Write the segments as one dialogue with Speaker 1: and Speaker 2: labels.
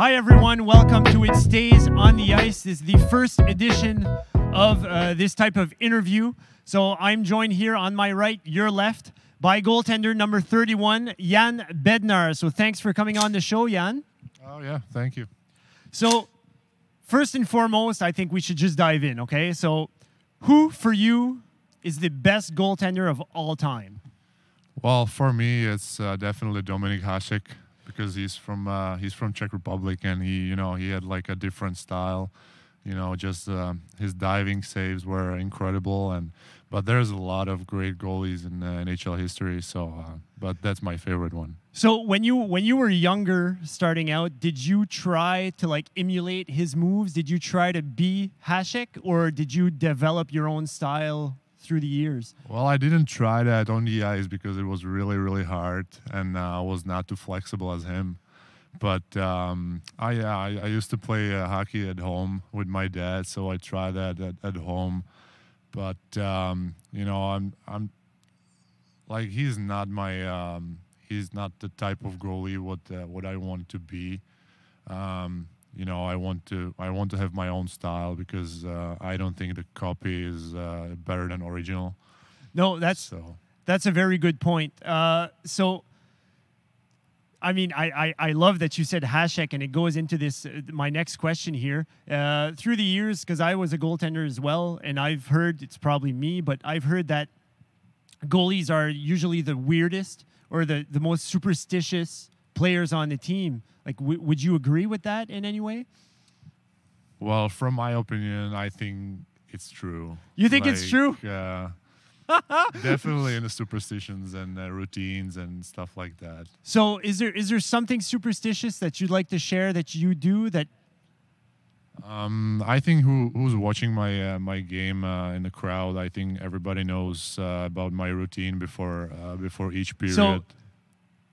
Speaker 1: Hi, everyone. Welcome to It Stays on the Ice. This is the first edition of uh, this type of interview. So I'm joined here on my right, your left, by goaltender number 31, Jan Bednar. So thanks for coming on the show, Jan.
Speaker 2: Oh yeah, thank you.
Speaker 1: So, first and foremost, I think we should just dive in, okay? So, who for you is the best goaltender of all time?
Speaker 2: Well, for me, it's uh, definitely Dominik Hasek because he's from uh, he's from Czech Republic and he you know he had like a different style. You know, just uh, his diving saves were incredible, and but there's a lot of great goalies in uh, NHL history. So, uh, but that's my favorite one.
Speaker 1: So when you when you were younger, starting out, did you try to like emulate his moves? Did you try to be Hasek, or did you develop your own style through the years?
Speaker 2: Well, I didn't try that on the ice because it was really really hard, and uh, I was not too flexible as him. But um, I, I I used to play uh, hockey at home with my dad, so I tried that at, at home. But um, you know, I'm I'm like he's not my um, he's not the type of goalie what uh, what I want to be. Um, you know, I want to I want to have my own style because uh, I don't think the copy is uh, better than original.
Speaker 1: No, that's
Speaker 2: So
Speaker 1: That's a very good point. Uh, so, I mean, I, I, I love that you said Hasek, and it goes into this uh, my next question here. Uh, through the years, because I was a goaltender as well, and I've heard it's probably me, but I've heard that goalies are usually the weirdest or the, the most superstitious players on the team. Like, w- would you agree with that in any way?
Speaker 2: well, from my opinion, I think it's true.
Speaker 1: You think it's true?
Speaker 2: Uh, definitely in the superstitions and uh, routines and stuff like that.
Speaker 1: So, is there is there something superstitious that you'd like to share that you do that
Speaker 2: Um, I think who who's watching my uh, my game uh, in the crowd. I think everybody knows uh, about my routine before uh, before each period.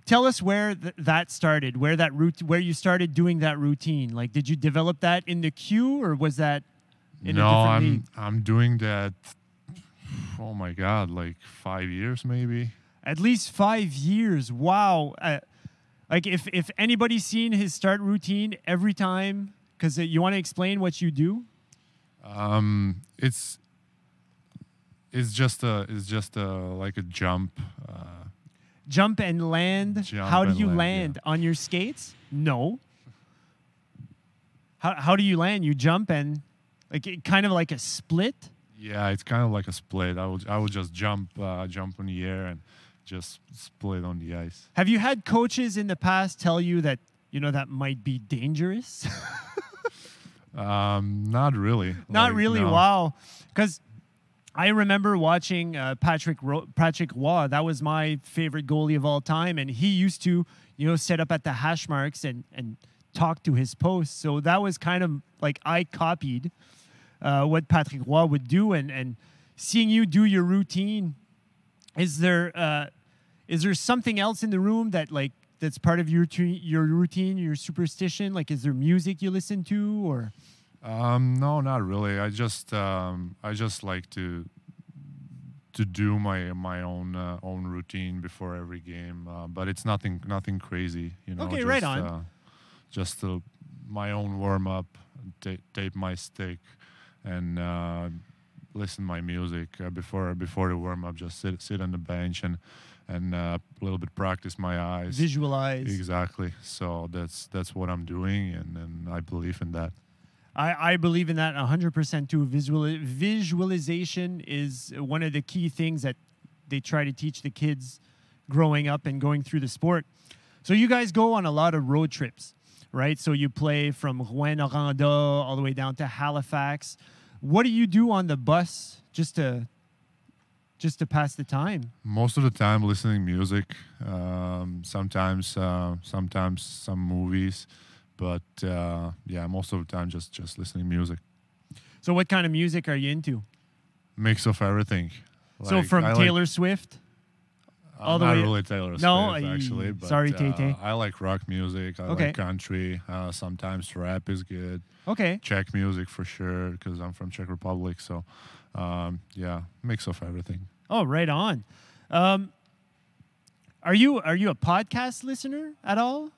Speaker 1: Tell us where th- that started where that route where you started doing that routine like did you develop that in the Q or was that in
Speaker 2: no,
Speaker 1: a different
Speaker 2: I'm
Speaker 1: league
Speaker 2: I'm doing that. Oh my god, like five years maybe.
Speaker 1: at least five years wow uh, like if if anybody's seen his start routine every time because you want to explain what you do
Speaker 2: Um, it's it's just a it's just a like a jump. Uh,
Speaker 1: jump and land
Speaker 2: Jump
Speaker 1: how do you
Speaker 2: land,
Speaker 1: land,
Speaker 2: yeah.
Speaker 1: on your skates no how, how do you land you jump and like it, kind of like a split
Speaker 2: yeah, it's kind of like a split. I would I would just jump uh, jump in the air and just split on the ice.
Speaker 1: Have you had coaches in the past tell you that you know that might be dangerous?
Speaker 2: Um, not really.
Speaker 1: Not
Speaker 2: Like,
Speaker 1: really.
Speaker 2: no.
Speaker 1: Wow. Because I remember watching uh, Patrick Ro- Patrick Roy. That was my favorite goalie of all time, and he used to you know set up at the hash marks and and talk to his post. So that was kind of like I copied uh, what Patrick Roy would do, and and seeing you do your routine. Is there uh, is there something else in the room that like that's part of your your routine, your superstition? Like, is there music you listen to, or
Speaker 2: Um, no, not really. I just um, I just like to to do my my own uh, own routine before every game, uh, but it's nothing nothing crazy. You know.
Speaker 1: Okay,
Speaker 2: just,
Speaker 1: right on.
Speaker 2: Uh, just uh, my own warm up, ta- tape my stick, and uh, listen my music uh, before before the warm up. Just sit sit on the bench and and uh, a little bit practice my eyes.
Speaker 1: visualize?
Speaker 2: Exactly. So that's that's what I'm doing, and, and I believe in that.
Speaker 1: I, I believe in that 100% too. Visual, visualization is one of the key things that they try to teach the kids growing up and going through the sport. So you guys go on a lot of road trips, right? So you play from Rouyn-Noranda all the way down to Halifax. What do you do on the bus just to just to pass the time?
Speaker 2: most of the time listening music um, sometimes uh, sometimes some movies but uh, yeah most of the time just just listening music
Speaker 1: So what kind of music are you into?
Speaker 2: mix of everything
Speaker 1: so from
Speaker 2: I like-
Speaker 1: Taylor Swift?
Speaker 2: uh,
Speaker 1: all the
Speaker 2: not
Speaker 1: way-
Speaker 2: really Taylor
Speaker 1: No,
Speaker 2: Swift
Speaker 1: I-
Speaker 2: actually but,
Speaker 1: sorry,
Speaker 2: uh,
Speaker 1: Tay-Tay.
Speaker 2: I like rock music I
Speaker 1: Okay.
Speaker 2: like country uh, sometimes rap is good
Speaker 1: Okay.
Speaker 2: Czech music for sure because I'm from Czech Republic so um, yeah mix of everything
Speaker 1: Oh, right on. Um, are you are you a podcast listener at all?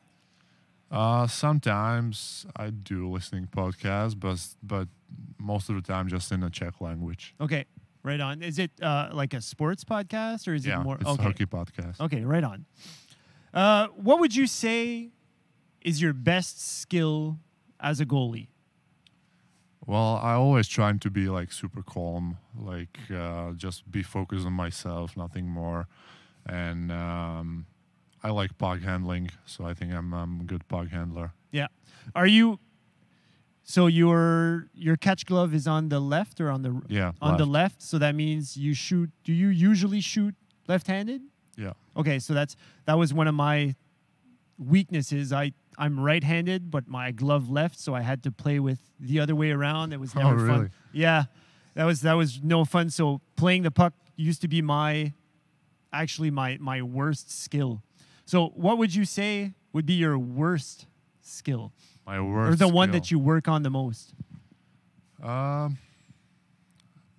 Speaker 2: Uh, sometimes I do listening podcasts, but but most of the time just in the Czech language.
Speaker 1: Okay, right on. Is it uh, like a sports podcast or is
Speaker 2: yeah,
Speaker 1: it more?
Speaker 2: it's
Speaker 1: okay.
Speaker 2: a hockey podcast.
Speaker 1: Okay, right on. Uh, what would you say is your best skill as a goalie?
Speaker 2: Well, I always trying to be like super calm, like uh, just be focused on myself, nothing more, and um, I like puck handling, so I think I'm I'm a good puck handler.
Speaker 1: Yeah. Are you? So your your catch glove is on the left or on the
Speaker 2: Yeah,
Speaker 1: on the
Speaker 2: left.
Speaker 1: left? So that means you shoot. Do you usually shoot left-handed?
Speaker 2: Yeah.
Speaker 1: Okay, so that's that was one of my weaknesses. I I'm right-handed, but my glove left, so I had to play with the other way around. It was
Speaker 2: Oh,
Speaker 1: never
Speaker 2: really?
Speaker 1: fun. Yeah, that was that was no fun. So playing the puck used to be my actually my my worst skill. So what would you say would be your worst skill,
Speaker 2: My worst
Speaker 1: or the one
Speaker 2: skill.
Speaker 1: that you work on the most?
Speaker 2: Um,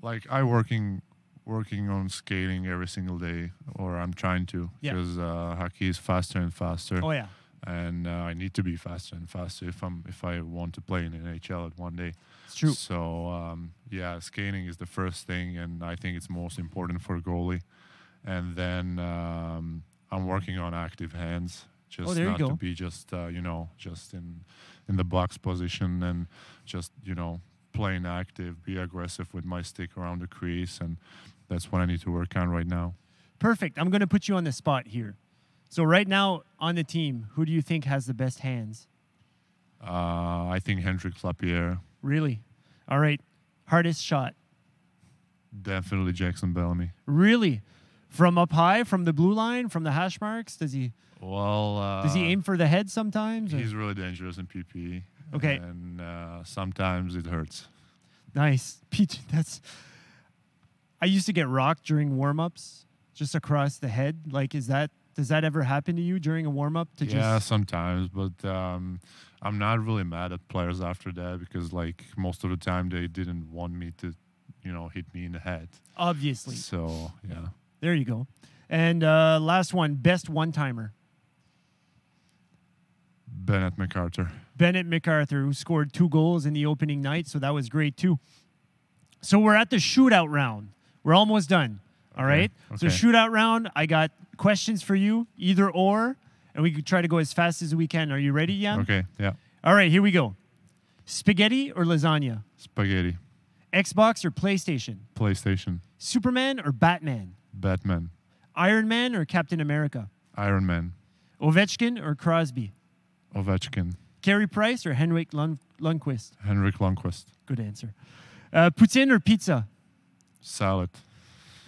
Speaker 2: like I working working on skating every single day, or I'm trying to,
Speaker 1: Yeah.
Speaker 2: because uh, hockey is faster and faster,
Speaker 1: Oh yeah,
Speaker 2: and uh, I need to be faster and faster if I'm if I want to play in NHL at one day.
Speaker 1: it's true.
Speaker 2: So um, yeah, skating is the first thing, and I think it's most important for a goalie. And then um, I'm working on active hands, just
Speaker 1: Oh,
Speaker 2: not to be just uh, you know just in in the box position and just you know playing active, be aggressive with my stick around the crease, and that's what I need to work on right now.
Speaker 1: Perfect. I'm going to put you on the spot here. So right now on the team, who do you think has the best hands?
Speaker 2: Uh, I think Hendrix Lapierre,
Speaker 1: Really? All right. Hardest shot.
Speaker 2: definitely Jackson Bellamy.
Speaker 1: Really? From up high, from the blue line, from the hash marks? Does he
Speaker 2: Well, uh,
Speaker 1: does he aim for the head sometimes? or-
Speaker 2: He's really dangerous in PPE.
Speaker 1: Okay.
Speaker 2: And uh, sometimes it hurts.
Speaker 1: Nice. Pete, that's I used to get rocked during warm-ups just across the head. Like is that does that ever happen to you during a warm-up to
Speaker 2: yeah,
Speaker 1: just
Speaker 2: sometimes, but um, I'm not really mad at players after that because, like, most of the time they didn't want me to, you know, hit me in the head.
Speaker 1: obviously.
Speaker 2: So yeah,
Speaker 1: There you go. And uh, last one, best one-timer.
Speaker 2: Bennett MacArthur.
Speaker 1: Bennett MacArthur, who scored two goals in the opening night, so that was great too. So we're at the shootout round. We're almost done. All
Speaker 2: Okay,
Speaker 1: right. So shootout round. I got questions for you, either or, and we could try to go as fast as we can. Are you ready, Jan?
Speaker 2: Okay, yeah,
Speaker 1: All right, here we go. Spaghetti or lasagna?
Speaker 2: spaghetti,
Speaker 1: Xbox or PlayStation?
Speaker 2: PlayStation,
Speaker 1: Superman or Batman?
Speaker 2: Batman,
Speaker 1: Iron Man or Captain America?
Speaker 2: Iron Man,
Speaker 1: Ovechkin or Crosby?
Speaker 2: Ovechkin,
Speaker 1: Carey Price or Henrik Lund- Lundqvist?
Speaker 2: Henrik Lundqvist,
Speaker 1: Good answer. Uh, poutine or pizza?
Speaker 2: salad.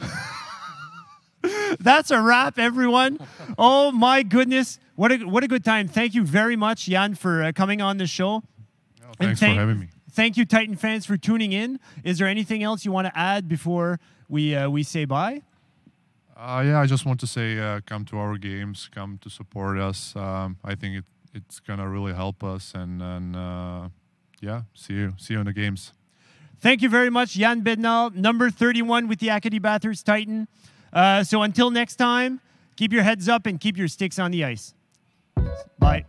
Speaker 1: That's a wrap, everyone. Oh my goodness, what a what a good time! Thank you very much, Jan, for uh, coming on the show. And
Speaker 2: Thanks
Speaker 1: thank-
Speaker 2: for having me.
Speaker 1: Thank you, Titan fans, for tuning in. Is there anything else you want to add before we uh, we say bye?
Speaker 2: Uh, yeah, I just want to say, uh, come to our games, come to support us. Um, I think it, it's gonna really help us, and and uh, yeah, see you, see you in the games.
Speaker 1: Thank you very much, Jan Bednar, number 31 with the Acadie Bathurst Titan. Uh, so until next time, keep your heads up and keep your sticks on the ice. Bye.